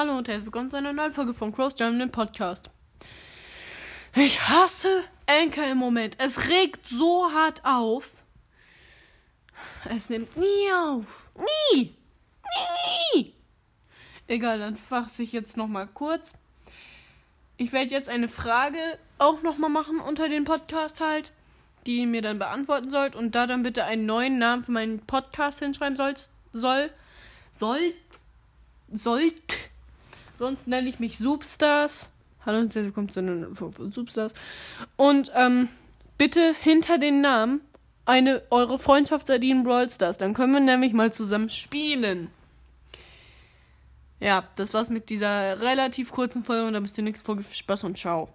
Hallo und herzlich willkommen zu einer neuen Folge von Cross German Podcast. Ich hasse Anchor im Moment. Es regt so hart auf. Es nimmt nie auf. Nie. Nie. Egal, dann fasse ich jetzt nochmal kurz. Ich werde jetzt eine Frage auch nochmal machen unter den Podcast halt, die ihr mir dann beantworten sollt und da dann bitte einen neuen Namen für meinen Podcast hinschreiben sollst, soll, soll, sollt. Sonst nenne ich mich Substars. Hallo und herzlich willkommen zu den Substars. Und ähm, bitte hinter den Namen eine eure Freundschaft-ID in Brawl Stars. Dann können wir nämlich mal zusammen spielen. Ja, das war's mit dieser relativ kurzen Folge und da bist du nichts vor. Spaß und ciao.